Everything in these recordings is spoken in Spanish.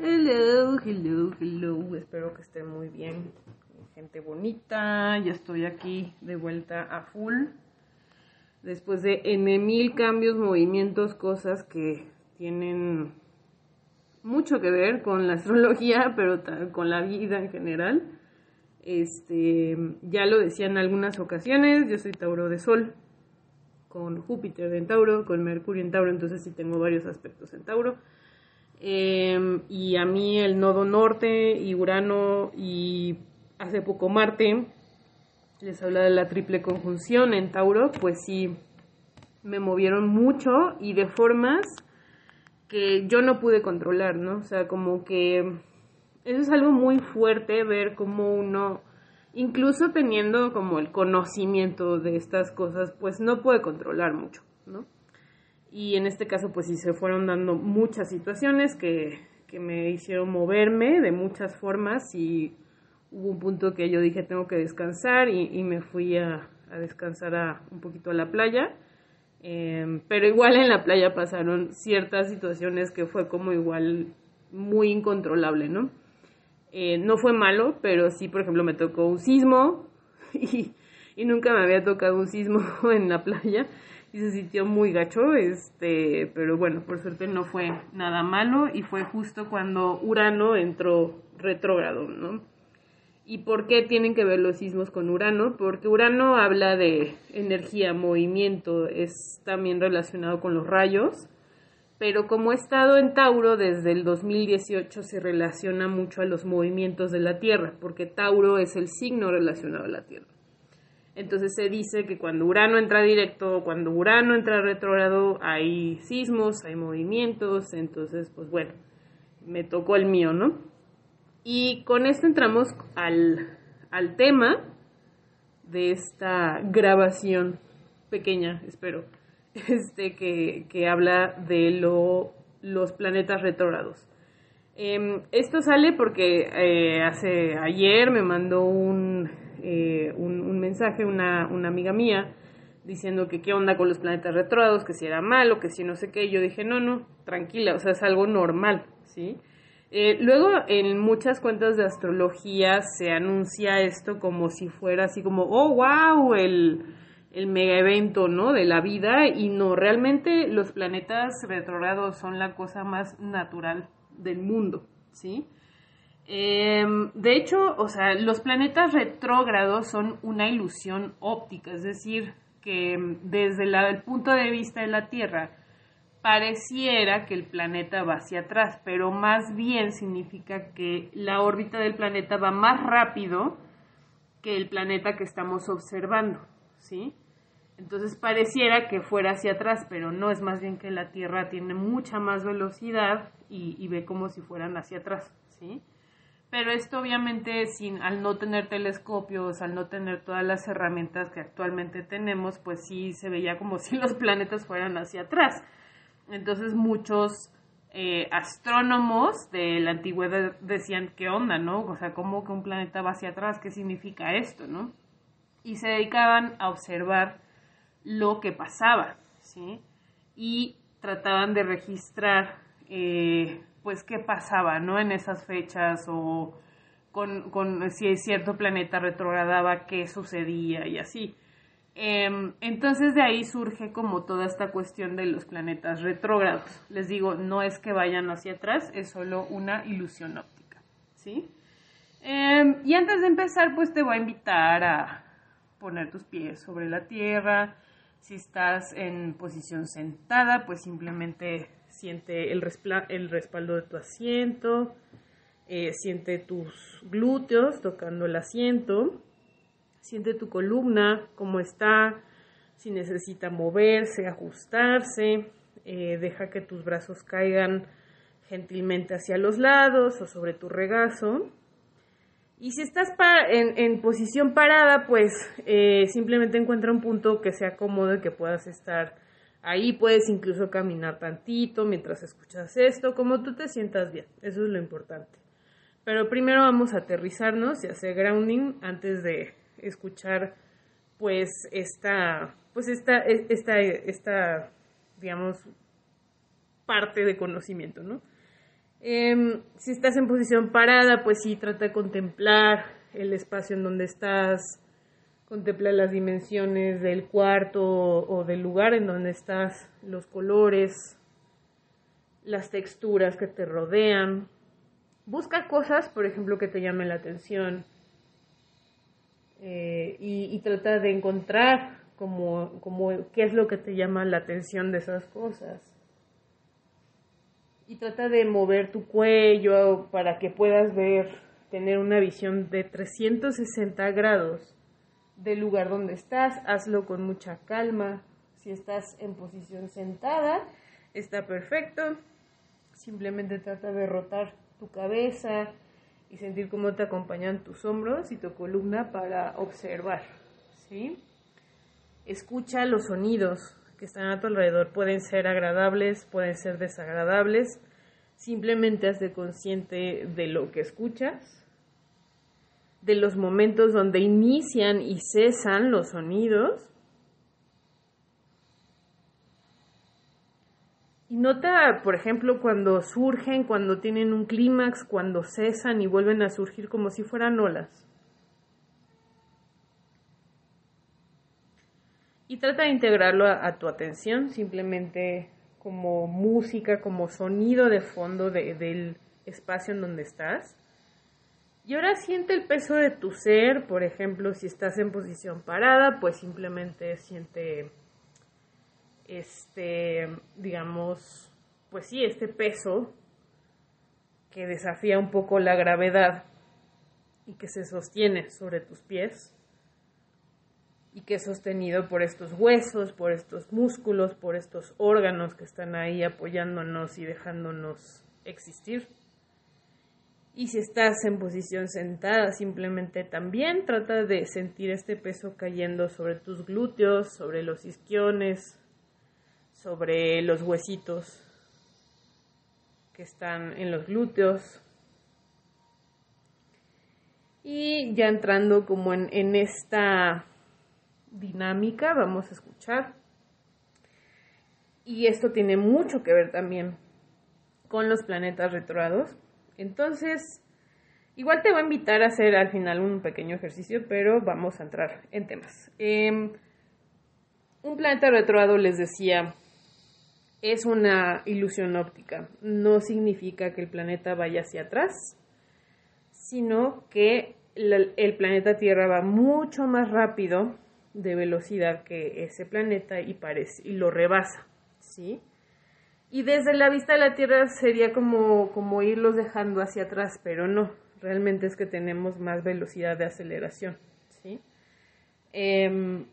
Hello, hello, hello. Espero que estén muy bien. Gente bonita. Ya estoy aquí de vuelta a full. Después de N mil cambios, movimientos, cosas que tienen mucho que ver con la astrología, pero con la vida en general. Este, ya lo decía en algunas ocasiones, yo soy Tauro de Sol, con Júpiter en Tauro, con Mercurio en Tauro, entonces sí tengo varios aspectos en Tauro. Em, y a mí el nodo norte y Urano y hace poco Marte, les habla de la triple conjunción en Tauro, pues sí me movieron mucho y de formas que yo no pude controlar, ¿no? O sea, como que eso es algo muy fuerte ver cómo uno, incluso teniendo como el conocimiento de estas cosas, pues no puede controlar mucho, ¿no? Y en este caso, pues sí se fueron dando muchas situaciones que, que me hicieron moverme de muchas formas y hubo un punto que yo dije tengo que descansar y, y me fui a, a descansar a, un poquito a la playa. Eh, pero igual en la playa pasaron ciertas situaciones que fue como igual muy incontrolable, ¿no? Eh, no fue malo, pero sí, por ejemplo, me tocó un sismo y, y nunca me había tocado un sismo en la playa y se sintió muy gacho, este, pero bueno, por suerte no fue nada malo y fue justo cuando Urano entró retrógrado, ¿no? ¿Y por qué tienen que ver los sismos con Urano? Porque Urano habla de energía, movimiento, es también relacionado con los rayos, pero como he estado en Tauro desde el 2018 se relaciona mucho a los movimientos de la Tierra, porque Tauro es el signo relacionado a la Tierra. Entonces se dice que cuando Urano entra directo, cuando Urano entra retrógrado, hay sismos, hay movimientos, entonces pues bueno, me tocó el mío, ¿no? Y con esto entramos al, al tema de esta grabación pequeña, espero, este, que, que habla de lo, los planetas retrógrados. Eh, esto sale porque eh, hace ayer me mandó un, eh, un, mensaje una, una amiga mía diciendo que qué onda con los planetas retrógrados, que si era malo, que si no sé qué. Y yo dije, no, no, tranquila, o sea, es algo normal, ¿sí? Eh, luego en muchas cuentas de astrología se anuncia esto como si fuera así como, oh, wow, el, el mega evento, ¿no? De la vida y no, realmente los planetas retrógrados son la cosa más natural del mundo, ¿sí? Eh, de hecho, o sea, los planetas retrógrados son una ilusión óptica, es decir, que desde la, el punto de vista de la Tierra, pareciera que el planeta va hacia atrás, pero más bien significa que la órbita del planeta va más rápido que el planeta que estamos observando, ¿sí? Entonces pareciera que fuera hacia atrás, pero no, es más bien que la Tierra tiene mucha más velocidad y, y ve como si fueran hacia atrás, ¿sí? Pero esto obviamente sin, al no tener telescopios, al no tener todas las herramientas que actualmente tenemos, pues sí se veía como si los planetas fueran hacia atrás. Entonces muchos eh, astrónomos de la antigüedad decían, ¿qué onda, no? O sea, ¿cómo que un planeta va hacia atrás? ¿Qué significa esto, no? Y se dedicaban a observar lo que pasaba, ¿sí? Y trataban de registrar, eh, pues, qué pasaba, ¿no? En esas fechas o con, con si cierto planeta retrogradaba, qué sucedía y así. Eh, entonces de ahí surge como toda esta cuestión de los planetas retrógrados. Les digo, no es que vayan hacia atrás, es solo una ilusión óptica, ¿sí? Eh, y antes de empezar, pues te voy a invitar a poner tus pies sobre la tierra. Si estás en posición sentada, pues simplemente siente el, el respaldo de tu asiento, eh, siente tus glúteos tocando el asiento Siente tu columna, cómo está, si necesita moverse, ajustarse. Eh, deja que tus brazos caigan gentilmente hacia los lados o sobre tu regazo. Y si estás en, en, posición parada, pues eh, simplemente encuentra un punto que sea cómodo y que puedas estar ahí. Puedes incluso caminar tantito mientras escuchas esto, como tú te sientas bien. Eso es lo importante. Pero primero vamos a aterrizarnos y hacer grounding antes de escuchar pues esta pues esta esta esta digamos parte de conocimiento no Em, si estás en posición parada, pues sí, trata de contemplar el espacio en donde estás, contempla las dimensiones del cuarto o del lugar en donde estás, los colores, las texturas que te rodean. Busca cosas, por ejemplo, que te llamen la atención eh, y, trata de encontrar como, como qué es lo que te llama la atención de esas cosas. Y trata de mover tu cuello para que puedas ver, tener una visión de 360 grados del lugar donde estás. Hazlo con mucha calma. Si estás en posición sentada, está perfecto. Simplemente trata de rotar tu cabeza y sentir cómo te acompañan tus hombros y tu columna para observar, ¿sí? Escucha los sonidos que están a tu alrededor. Pueden ser agradables, pueden ser desagradables. Simplemente hazte consciente de lo que escuchas, de los momentos donde inician y cesan los sonidos Y nota, por ejemplo, cuando surgen, cuando tienen un clímax, cuando cesan y vuelven a surgir como si fueran olas. Y trata de integrarlo a, tu atención, simplemente como música, como sonido de fondo del espacio en donde estás. Y ahora siente el peso de tu ser, por ejemplo, si estás en posición parada, pues simplemente siente este, digamos, pues sí, este peso que desafía un poco la gravedad y que se sostiene sobre tus pies y que es sostenido por estos huesos, por estos músculos, por estos órganos que están ahí apoyándonos y dejándonos existir. Y si estás en posición sentada, simplemente también trata de sentir este peso cayendo sobre tus glúteos, sobre los isquiones, sobre los huesitos que están en los glúteos. Y ya entrando como en, esta dinámica, vamos a escuchar. Y esto tiene mucho que ver también con los planetas retrógrados. Entonces, igual te voy a invitar a hacer al final un pequeño ejercicio, pero vamos a entrar en temas. Em, un planeta retrógrado les decía es una ilusión óptica. No significa que el planeta vaya hacia atrás, sino que el planeta Tierra va mucho más rápido de velocidad que ese planeta y, parece, y lo rebasa, ¿sí? Y desde la vista de la Tierra sería como, como irlos dejando hacia atrás, pero no, realmente es que tenemos más velocidad de aceleración, ¿sí? Em,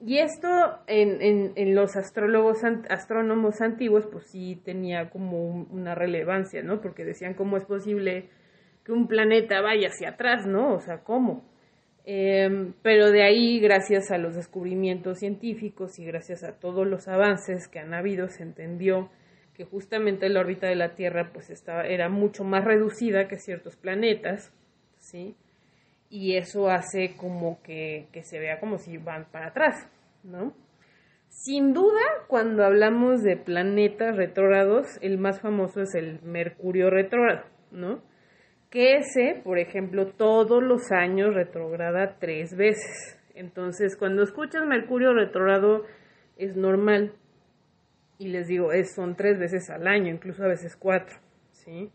y esto en, en, los astrólogos, astrónomos antiguos, pues sí tenía como una relevancia, ¿no? Porque decían cómo es posible que un planeta vaya hacia atrás, ¿no? O sea, ¿cómo? Em, pero de ahí, gracias a los descubrimientos científicos y gracias a todos los avances que han habido, se entendió que justamente la órbita de la Tierra pues estaba, era mucho más reducida que ciertos planetas, ¿sí? y eso hace como que, se vea como si van para atrás, ¿no? Sin duda, cuando hablamos de planetas retrógrados, el más famoso es el Mercurio retrógrado, ¿no? Que ese, por ejemplo, todos los años retrograda tres veces. Entonces, cuando escuchas Mercurio retrógrado, es normal. Y les digo, es, son tres veces al año, incluso a veces cuatro, ¿sí?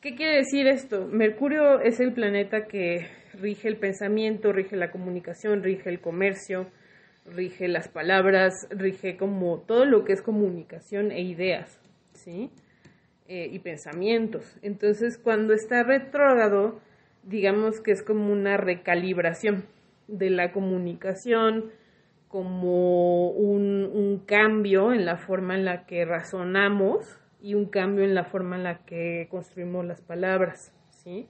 ¿Qué quiere decir esto? Mercurio es el planeta que rige el pensamiento, rige la comunicación, rige el comercio, rige las palabras, rige como todo lo que es comunicación e ideas, ¿sí? Eh, y pensamientos. Entonces, cuando está retrógrado, digamos que es como una recalibración de la comunicación, como un, un cambio en la forma en la que razonamos, y un cambio en la forma en la que construimos las palabras, ¿sí?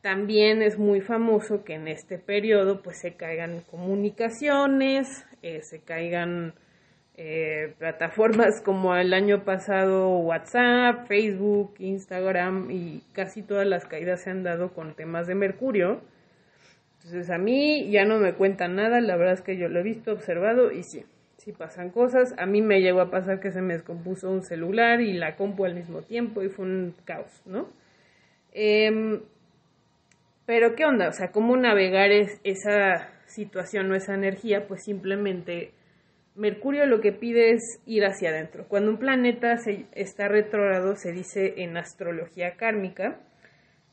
También es muy famoso que en este periodo pues se caigan comunicaciones, eh, se caigan eh, plataformas como el año pasado WhatsApp, Facebook, Instagram y casi todas las caídas se han dado con temas de Mercurio. Entonces a mí ya no me cuentan nada, la verdad es que yo lo he visto, observado y sí, si pasan cosas. A mí me llegó a pasar que se me descompuso un celular y la compu al mismo tiempo y fue un caos, ¿no? Em, pero ¿qué onda? O sea, ¿cómo navegar esa situación o esa energía? Pues simplemente Mercurio lo que pide es ir hacia adentro. Cuando un planeta se, está retrógrado, se dice en astrología kármica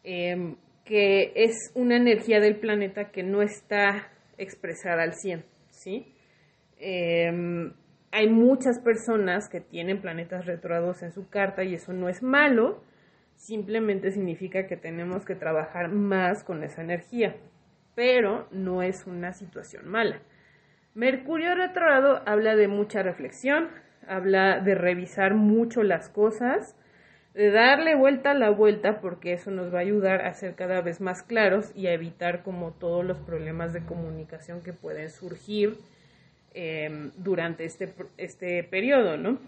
em, que es una energía del planeta que no está expresada al 100, ¿sí? Em, hay muchas personas que tienen planetas retrógrados en su carta y eso no es malo, simplemente significa que tenemos que trabajar más con esa energía, pero no es una situación mala. Mercurio retrógrado habla de mucha reflexión, habla de revisar mucho las cosas, de darle vuelta a la vuelta porque eso nos va a ayudar a ser cada vez más claros y a evitar como todos los problemas de comunicación que pueden surgir em, durante este, este periodo, ¿no?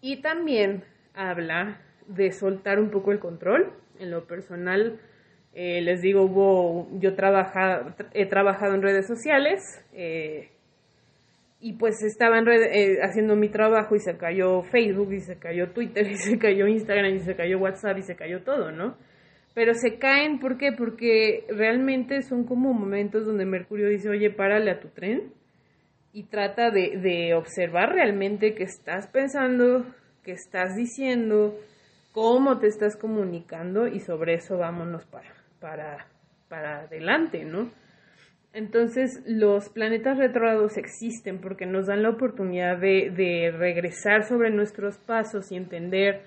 Y también habla de soltar un poco el control. En lo personal, eh, les digo, hubo, yo he trabajado en redes sociales eh, y pues estaba en red, eh, haciendo mi trabajo y se cayó Facebook y se cayó Twitter y se cayó Instagram y se cayó WhatsApp y se cayó todo, ¿no? Pero se caen, ¿por qué? Porque realmente son como momentos donde Mercurio dice, oye, párale a tu tren y trata de observar realmente qué estás pensando, qué estás diciendo, cómo te estás comunicando y sobre eso vámonos para para, para adelante, ¿no? Entonces, los planetas retrógrados existen porque nos dan la oportunidad de, de, regresar sobre nuestros pasos y entender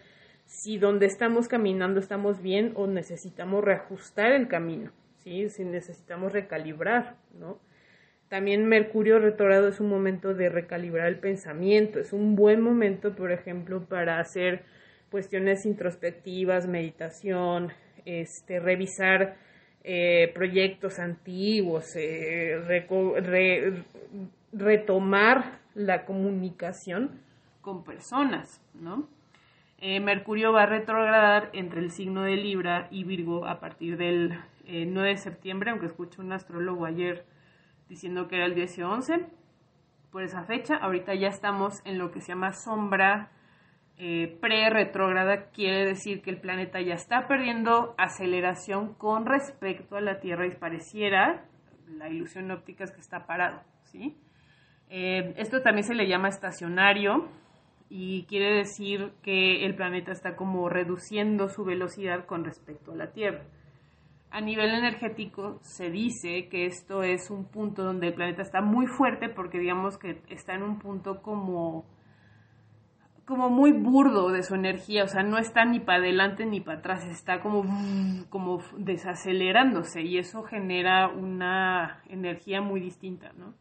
si donde estamos caminando estamos bien o necesitamos reajustar el camino, ¿sí? Si necesitamos recalibrar, ¿no? También Mercurio retrógrado es un momento de recalibrar el pensamiento, es un buen momento, por ejemplo, para hacer cuestiones introspectivas, meditación, este, revisar eh, proyectos antiguos, eh, retomar la comunicación con personas, ¿no? Eh, Mercurio va a retrogradar entre el signo de Libra y Virgo a partir del 9 de septiembre, aunque escuché un astrólogo ayer diciendo que era el 10 y 11, por esa fecha. Ahorita ya estamos en lo que se llama sombra eh, pre-retrógrada quiere decir que el planeta ya está perdiendo aceleración con respecto a la Tierra y pareciera, la ilusión óptica es que está parado. Eh, esto también se le llama estacionario y quiere decir que el planeta está como reduciendo su velocidad con respecto a la Tierra. A nivel energético se dice que esto es un punto donde el planeta está muy fuerte porque digamos que está en un punto como como muy burdo de su energía, o sea, no está ni para adelante ni para atrás, está como, como desacelerándose y eso genera una energía muy distinta, ¿no?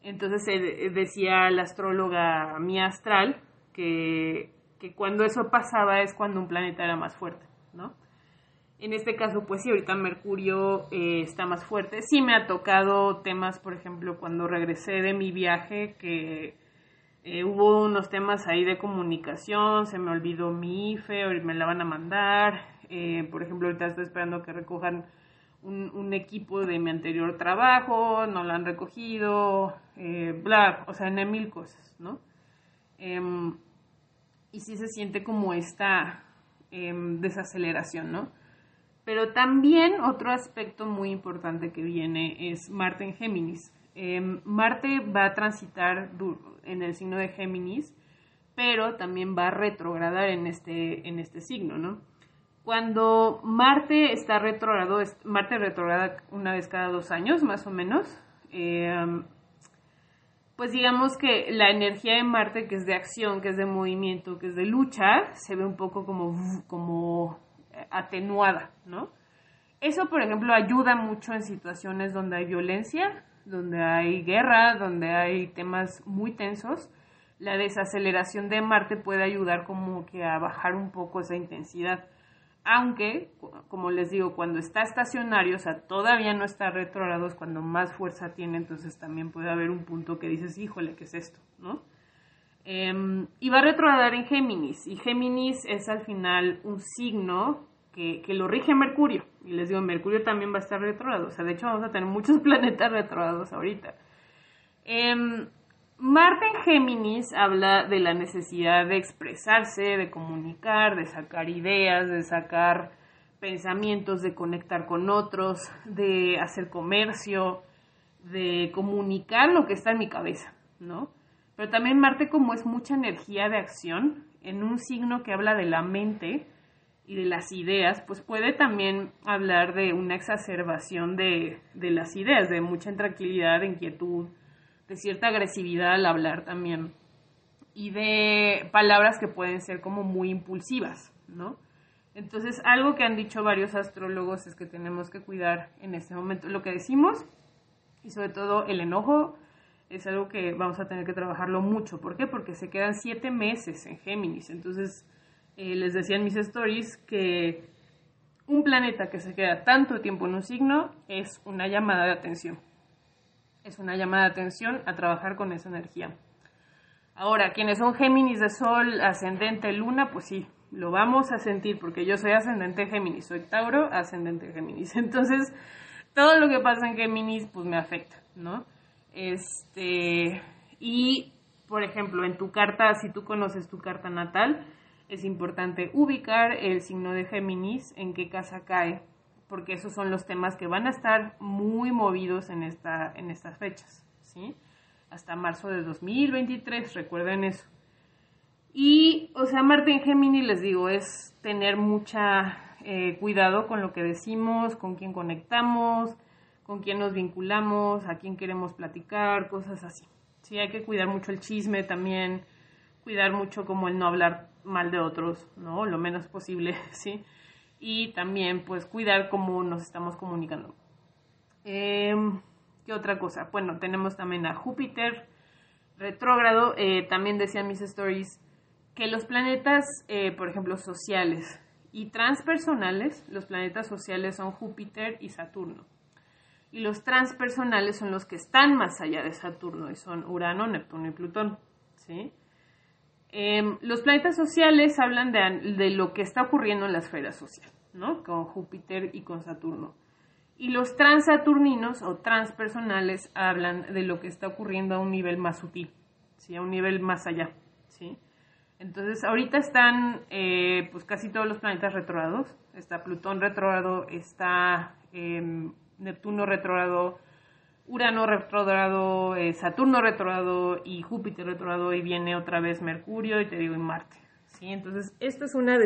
Entonces decía la astróloga Mía Astral que, que cuando eso pasaba es cuando un planeta era más fuerte, ¿no? En este caso, pues sí, ahorita Mercurio eh, está más fuerte. Sí me ha tocado temas, por ejemplo, cuando regresé de mi viaje, que eh, hubo unos temas ahí de comunicación, se me olvidó mi IFE, me la van a mandar. Eh, por ejemplo, ahorita estoy esperando que recojan un, equipo de mi anterior trabajo, no lo han recogido, eh, bla, o sea, en mil cosas, ¿no? Em, y sí se siente como esta em, desaceleración, ¿no? Pero también otro aspecto muy importante que viene es Marte en Géminis. Em, Marte va a transitar en el signo de Géminis, pero también va a retrogradar en este, en este signo, ¿no? Cuando Marte está retrogrado, Marte retrograda una vez cada dos años, más o menos, em, pues digamos que la energía de Marte, que es de acción, que es de movimiento, que es de lucha, se ve un poco como, como atenuada, ¿no? Eso, por ejemplo, ayuda mucho en situaciones donde hay violencia, donde hay guerra, donde hay temas muy tensos, la desaceleración de Marte puede ayudar como que a bajar un poco esa intensidad. Aunque, como les digo, cuando está estacionario, o sea, todavía no está retrógrado, es cuando más fuerza tiene, entonces también puede haber un punto que dices, híjole, ¿qué es esto? ¿No? Em, y va a retrogradar en Géminis, y Géminis es al final un signo que, lo rige Mercurio. Y les digo, Mercurio también va a estar retrógrado. O sea, de hecho vamos a tener muchos planetas retrógrados ahorita. Em, Marte en Géminis habla de la necesidad de expresarse, de comunicar, de sacar ideas, de sacar pensamientos, de conectar con otros, de hacer comercio, de comunicar lo que está en mi cabeza, ¿no? Pero también Marte como es mucha energía de acción, en un signo que habla de la mente y de las ideas, pues puede también hablar de una exacerbación de, de las ideas, de mucha intranquilidad, de inquietud, de cierta agresividad al hablar también y de palabras que pueden ser como muy impulsivas, ¿no? Entonces, algo que han dicho varios astrólogos es que tenemos que cuidar en este momento lo que decimos y sobre todo el enojo es algo que vamos a tener que trabajarlo mucho. ¿Por qué? Porque se quedan siete meses en Géminis. Entonces, eh, les decía en mis stories que un planeta que se queda tanto tiempo en un signo es una llamada de atención es una llamada de atención a trabajar con esa energía. Ahora, quienes son Géminis de Sol, ascendente Luna, pues sí, lo vamos a sentir porque yo soy ascendente Géminis, soy Tauro, ascendente Géminis. Entonces, todo lo que pasa en Géminis, pues me afecta, ¿no? Este, y, por ejemplo, en tu carta, si tú conoces tu carta natal, es importante ubicar el signo de Géminis, en qué casa cae, porque esos son los temas que van a estar muy movidos en, esta, en estas fechas, ¿sí? Hasta marzo de 2023, recuerden eso. Y, o sea, Marte en Géminis, les digo, es tener mucha eh, cuidado con lo que decimos, con quién conectamos, con quién nos vinculamos, a quién queremos platicar, cosas así. Sí, hay que cuidar mucho el chisme también, cuidar mucho como el no hablar mal de otros, ¿no? Lo menos posible, ¿sí? y también pues cuidar cómo nos estamos comunicando. Em, ¿Qué otra cosa? Bueno, tenemos también a Júpiter retrógrado. Eh, también decían mis stories que los planetas, eh, por ejemplo, sociales y transpersonales, los planetas sociales son Júpiter y Saturno. Y los transpersonales son los que están más allá de Saturno y son Urano, Neptuno y Plutón. ¿sí? Em, los planetas sociales hablan de, lo que está ocurriendo en la esfera social, ¿no? Con Júpiter y con Saturno. Y los transaturninos o transpersonales hablan de lo que está ocurriendo a un nivel más sutil, ¿sí? A un nivel más allá, ¿sí? Entonces, ahorita están eh, pues casi todos los planetas retrógrados. Está Plutón retrógrado, está em, Neptuno retrógrado, Urano retrógrado, eh, Saturno retrógrado y Júpiter retrógrado y viene otra vez Mercurio y te digo y Marte. ¿sí? Entonces, esto es una ah,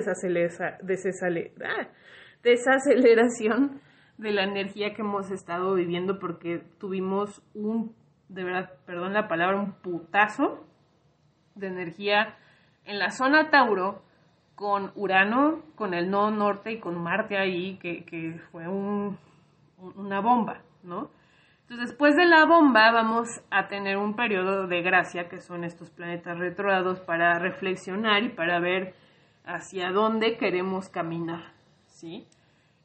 desaceleración de la energía que hemos estado viviendo porque tuvimos un, de verdad, perdón la palabra, un putazo de energía en la zona Tauro con Urano, con el nodo norte y con Marte ahí, que, que fue un, una bomba, ¿no? Entonces, después de la bomba vamos a tener un periodo de gracia, que son estos planetas retrógrados, para reflexionar y para ver hacia dónde queremos caminar, ¿sí?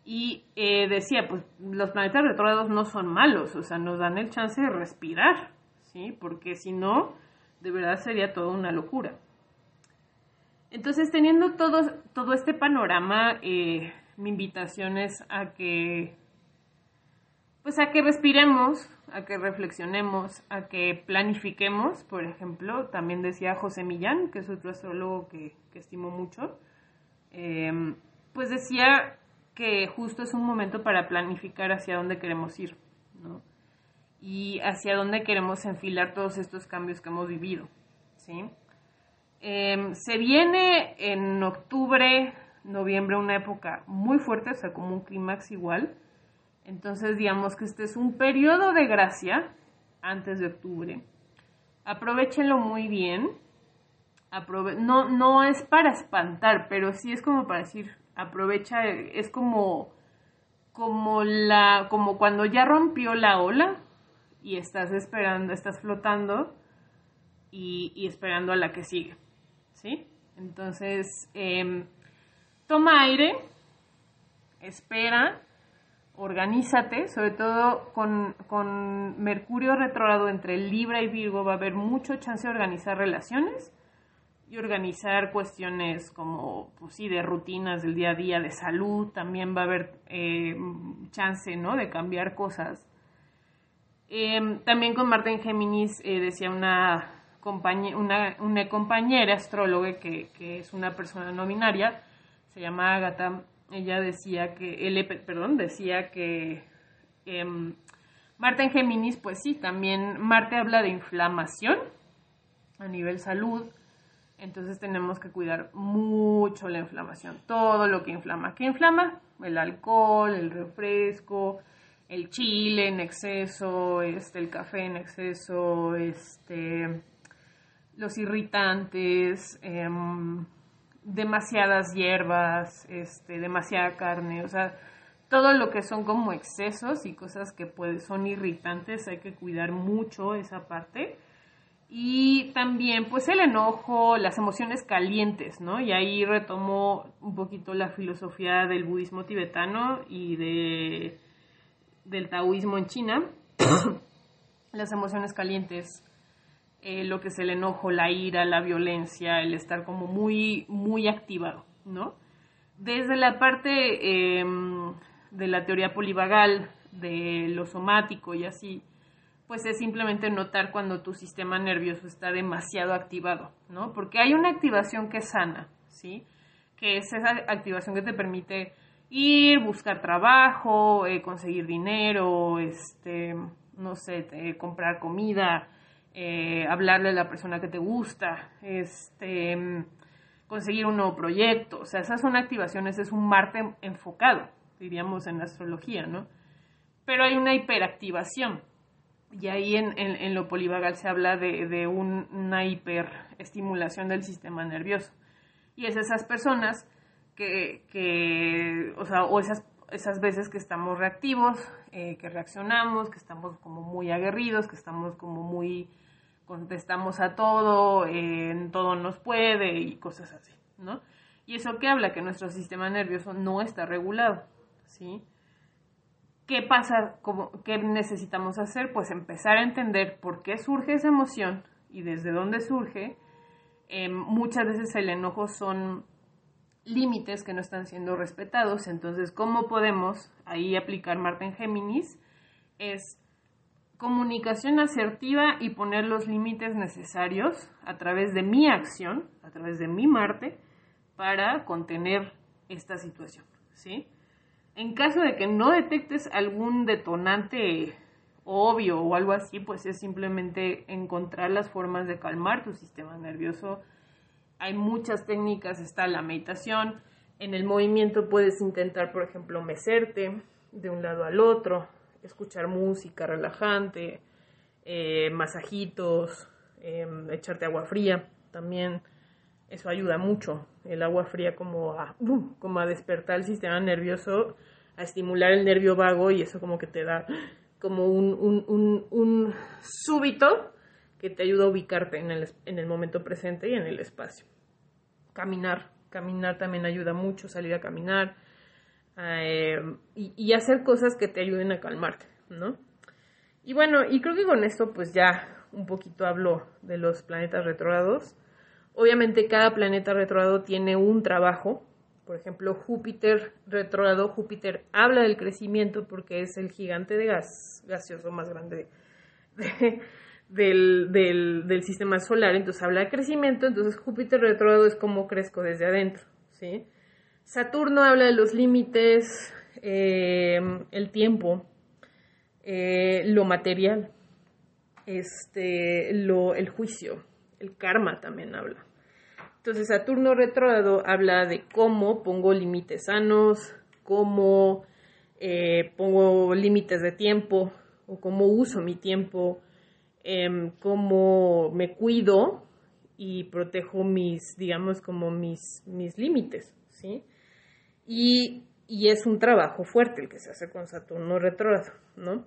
Y eh, decía, pues los planetas retrógrados no son malos, o sea, nos dan el chance de respirar, ¿sí? Porque si no, de verdad sería toda una locura. Entonces, teniendo todo, todo este panorama, eh, mi invitación es a que pues a que respiremos, a que reflexionemos, a que planifiquemos, por ejemplo, también decía José Millán, que es otro astrólogo que, estimo mucho, em, pues decía que justo es un momento para planificar hacia dónde queremos ir, ¿no? Y hacia dónde queremos enfilar todos estos cambios que hemos vivido, ¿sí? Em, se viene en octubre, noviembre, una época muy fuerte, o sea, como un clímax igual, entonces, digamos que este es un periodo de gracia antes de octubre. Aprovechenlo muy bien. no, no es para espantar, pero sí es como para decir, aprovecha, es como, como, la, como cuando ya rompió la ola y estás esperando, estás flotando y, esperando a la que sigue. ¿Sí? Entonces, em, toma aire, espera organízate, sobre todo con, con Mercurio retrógrado entre Libra y Virgo va a haber mucho chance de organizar relaciones y organizar cuestiones como, pues sí, de rutinas del día a día, de salud, también va a haber eh, chance, ¿no?, de cambiar cosas. Em, también con Marta en Géminis eh, decía una una, una, compañera astróloga que, que, es una persona no binaria, se llama Agatha, ella decía que, él, perdón, decía que eh, Marte en Géminis, pues sí, también Marte habla de inflamación a nivel salud, entonces tenemos que cuidar mucho la inflamación, todo lo que inflama. ¿Qué inflama? El alcohol, el refresco, el chile en exceso, este, el café en exceso, este, los irritantes, em, demasiadas hierbas, este, demasiada carne, o sea, todo lo que son como excesos y cosas que pues, son irritantes, hay que cuidar mucho esa parte. Y también pues el enojo, las emociones calientes, ¿no? Y ahí retomo un poquito la filosofía del budismo tibetano y de, del taoísmo en China. las emociones calientes, eh, lo que es el enojo, la ira, la violencia, el estar como muy, muy activado, ¿no? Desde la parte em, de la teoría polivagal, de lo somático y así, pues es simplemente notar cuando tu sistema nervioso está demasiado activado, ¿no? Porque hay una activación que es sana, ¿sí? Que es esa activación que te permite ir, buscar trabajo, eh, conseguir dinero, este, no sé, comprar comida, eh, hablarle a la persona que te gusta, este, conseguir un nuevo proyecto, o sea, esas son activaciones, es un Marte enfocado, diríamos en astrología, ¿no? Pero hay una hiperactivación. Y ahí en, en, lo polivagal se habla de, de un, una hiperestimulación del sistema nervioso. Y es esas personas que, que o sea, o esas, esas veces que estamos reactivos, eh, que reaccionamos, que estamos como muy aguerridos, que estamos como muy, contestamos a todo, en todo nos puede y cosas así, ¿no? Y eso que habla que nuestro sistema nervioso no está regulado. ¿sí? ¿Qué pasa? ¿Qué necesitamos hacer? Pues empezar a entender por qué surge esa emoción y desde dónde surge. Em, muchas veces el enojo son límites que no están siendo respetados, entonces, ¿cómo podemos ahí aplicar Marte en Géminis? Es comunicación asertiva y poner los límites necesarios a través de mi acción, a través de mi Marte, para contener esta situación, ¿sí? En caso de que no detectes algún detonante obvio o algo así, pues es simplemente encontrar las formas de calmar tu sistema nervioso. Hay muchas técnicas, está la meditación. En el movimiento puedes intentar, por ejemplo, mecerte de un lado al otro, escuchar música relajante, eh, masajitos, em, echarte agua fría también. Eso ayuda mucho. El agua fría como a, como a despertar el sistema nervioso a estimular el nervio vago y eso como que te da como un, un, un, súbito que te ayuda a ubicarte en el, en el momento presente y en el espacio. Caminar, caminar también ayuda mucho, salir a caminar eh, y, y, hacer cosas que te ayuden a calmarte, ¿no? Y bueno, y creo que con esto pues ya un poquito hablo de los planetas retrógrados. Obviamente cada planeta retrógrado tiene un trabajo por ejemplo, Júpiter retrógrado, Júpiter habla del crecimiento porque es el gigante de gas gaseoso más grande del, del, sistema solar, entonces habla de crecimiento, entonces Júpiter retrógrado es como crezco desde adentro, ¿sí? Saturno habla de los límites, eh, el tiempo, eh, lo material, este, lo, el juicio, el karma también habla. Entonces, Saturno retrógrado habla de cómo pongo límites sanos, cómo eh, pongo límites de tiempo o cómo uso mi tiempo, em, cómo me cuido y protejo mis, digamos, como mis, mis límites, ¿sí? Y, es un trabajo fuerte el que se hace con Saturno retrógrado, ¿no?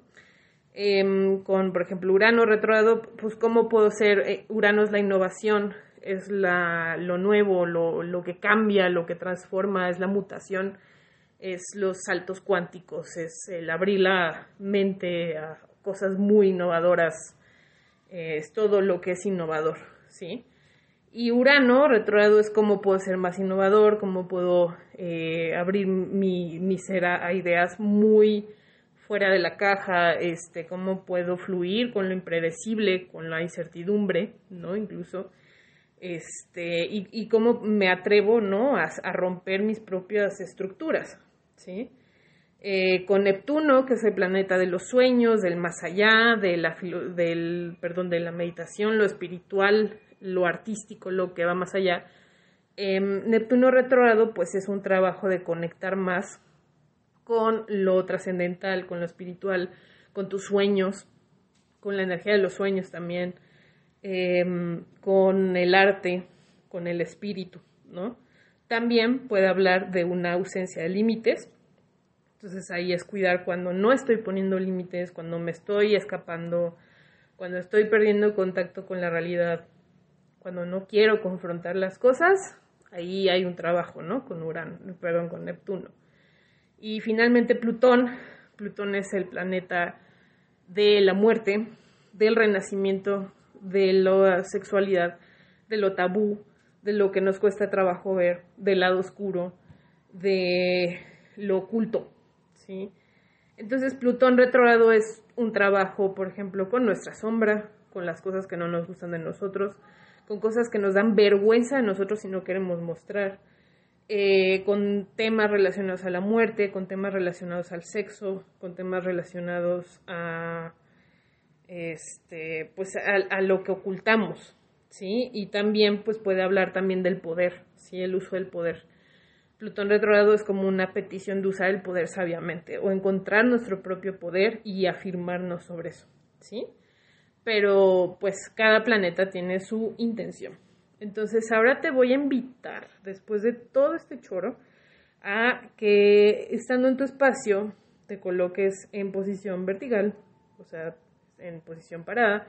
Em, con, por ejemplo, Urano retrógrado, pues cómo puedo ser, eh, Urano es la innovación, es lo nuevo, lo, lo, que cambia, lo que transforma, es la mutación, es los saltos cuánticos, es el abrir la mente a cosas muy innovadoras, eh, es todo lo que es innovador, ¿sí? Y Urano, retrógrado, es cómo puedo ser más innovador, cómo puedo eh, abrir mi, mi ser a, ideas muy fuera de la caja, este, cómo puedo fluir con lo impredecible, con la incertidumbre, ¿no? Incluso, este, y, y cómo me atrevo, ¿no? A, a, romper mis propias estructuras, ¿sí? Eh, con Neptuno, que es el planeta de los sueños, del más allá, de la, del, perdón, de la meditación, lo espiritual, lo artístico, lo que va más allá. Eh, Neptuno retrógrado, pues es un trabajo de conectar más con lo trascendental, con lo espiritual, con tus sueños, con la energía de los sueños también, eh, con el arte, con el espíritu, ¿no? También puede hablar de una ausencia de límites. Entonces ahí es cuidar cuando no estoy poniendo límites, cuando me estoy escapando, cuando estoy perdiendo contacto con la realidad, cuando no quiero confrontar las cosas, ahí hay un trabajo, ¿no? Con Urano, perdón, con Neptuno. Y finalmente Plutón. Plutón es el planeta de la muerte, del renacimiento, de la sexualidad, de lo tabú, de lo que nos cuesta trabajo ver, del lado oscuro, de lo oculto, ¿sí? Entonces Plutón retrógrado es un trabajo, por ejemplo, con nuestra sombra, con las cosas que no nos gustan de nosotros, con cosas que nos dan vergüenza de nosotros y no queremos mostrar, eh, con temas relacionados a la muerte, con temas relacionados al sexo, con temas relacionados a, este, pues a, a, lo que ocultamos, ¿sí? Y también, pues puede hablar también del poder, ¿sí? El uso del poder. Plutón retrogrado es como una petición de usar el poder sabiamente o encontrar nuestro propio poder y afirmarnos sobre eso, ¿sí? Pero pues cada planeta tiene su intención. Entonces ahora te voy a invitar, después de todo este choro, a que estando en tu espacio te coloques en posición vertical, o sea, en posición parada,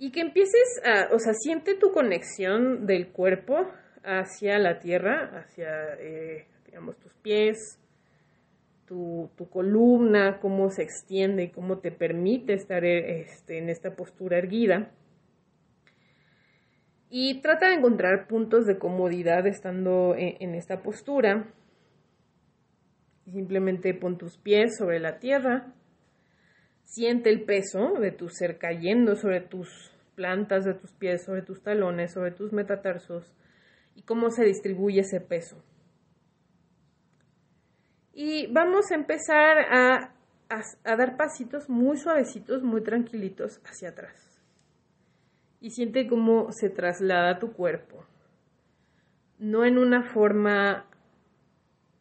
y que empieces a, o sea, siente tu conexión del cuerpo hacia la tierra, hacia, eh, digamos, tus pies, tu, columna, cómo se extiende y cómo te permite estar este, en esta postura erguida. Y trata de encontrar puntos de comodidad estando en, en esta postura. Simplemente pon tus pies sobre la tierra. Siente el peso de tu ser cayendo sobre tus plantas de tus pies, sobre tus talones, sobre tus metatarsos y cómo se distribuye ese peso. Y vamos a empezar a, a, dar pasitos muy suavecitos, muy tranquilitos hacia atrás y siente cómo se traslada tu cuerpo. No en una forma,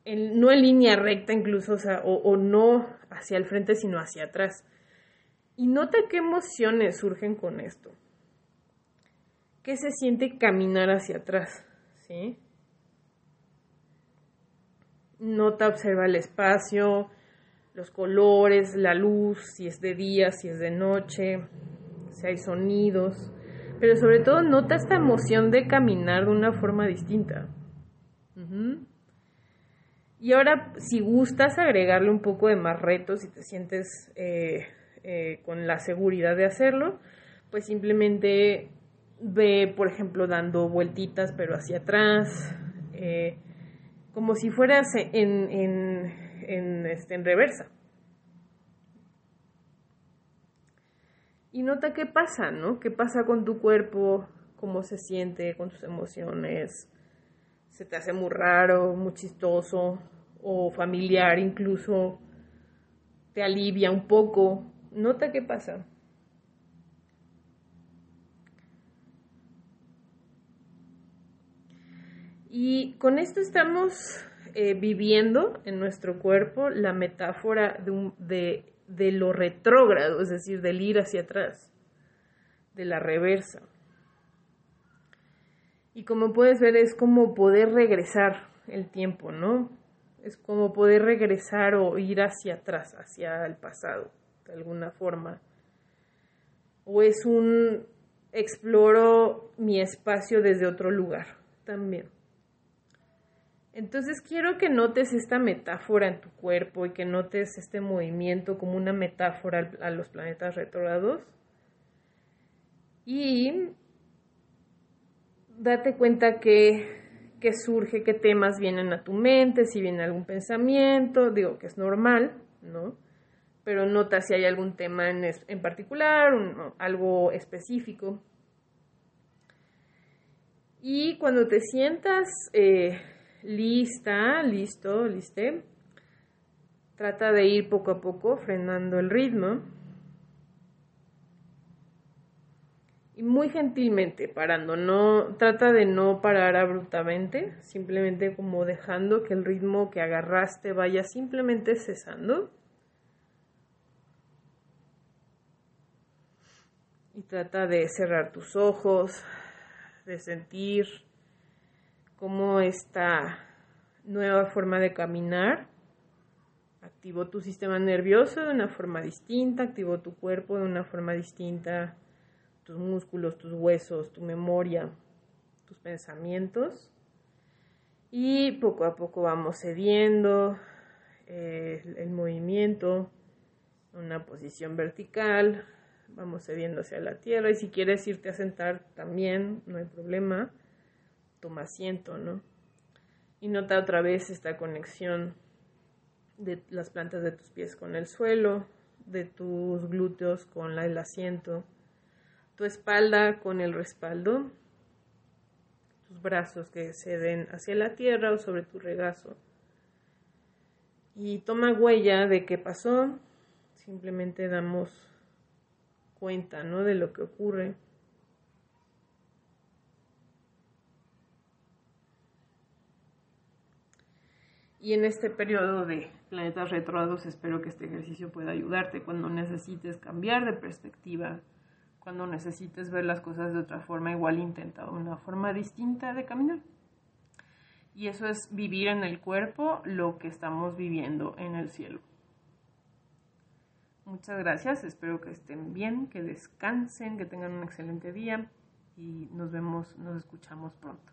en, no en línea recta incluso, o, o no hacia el frente, sino hacia atrás. Y nota qué emociones surgen con esto. ¿Qué se siente caminar hacia atrás? ¿Sí? Nota, observa el espacio, los colores, la luz, si es de día, si es de noche, si hay sonidos pero sobre todo nota esta emoción de caminar de una forma distinta. Y ahora, si gustas agregarle un poco de más retos y te sientes eh, eh, con la seguridad de hacerlo, pues simplemente ve, por ejemplo, dando vueltitas pero hacia atrás, eh, como si fueras en, en, en, este, en reversa. y nota qué pasa, ¿no? ¿Qué pasa con tu cuerpo? ¿Cómo se siente con tus emociones? ¿Se te hace muy raro, muy chistoso o familiar incluso? ¿Te alivia un poco? Nota qué pasa. Y con esto estamos eh, viviendo en nuestro cuerpo la metáfora de, de lo retrógrado, es decir, del ir hacia atrás, de la reversa. Y como puedes ver, es como poder regresar el tiempo, ¿no? Es como poder regresar o ir hacia atrás, hacia el pasado, de alguna forma. O es un exploro mi espacio desde otro lugar también. Entonces quiero que notes esta metáfora en tu cuerpo y que notes este movimiento como una metáfora a los planetas retrógrados. Y date cuenta que, que surge, qué temas vienen a tu mente, si viene algún pensamiento, digo que es normal, ¿no? pero nota si hay algún tema en, en particular, algo específico. Y cuando te sientas eh, lista, listo, liste, trata de ir poco a poco frenando el ritmo. Y muy gentilmente parando, no trata de no parar abruptamente, simplemente como dejando que el ritmo que agarraste vaya simplemente cesando. Y trata de cerrar tus ojos, de sentir cómo esta nueva forma de caminar activó tu sistema nervioso de una forma distinta, activó tu cuerpo de una forma distinta, tus músculos, tus huesos, tu memoria, tus pensamientos. Y poco a poco vamos cediendo eh, el movimiento, una posición vertical, vamos cediendo hacia la tierra y si quieres irte a sentar también, no hay problema, toma asiento, ¿no? Y nota otra vez esta conexión de las plantas de tus pies con el suelo, de tus glúteos con el asiento, tu espalda con el respaldo, tus brazos que ceden hacia la tierra o sobre tu regazo. Y toma huella de qué pasó, simplemente damos cuenta, ¿no? De lo que ocurre. Y en este periodo de planetas retrógrados espero que este ejercicio pueda ayudarte cuando necesites cambiar de perspectiva, cuando necesites ver las cosas de otra forma, igual intenta una forma distinta de caminar. Y eso es vivir en el cuerpo lo que estamos viviendo en el cielo. Muchas gracias, espero que estén bien, que descansen, que tengan un excelente día y nos vemos, nos escuchamos pronto.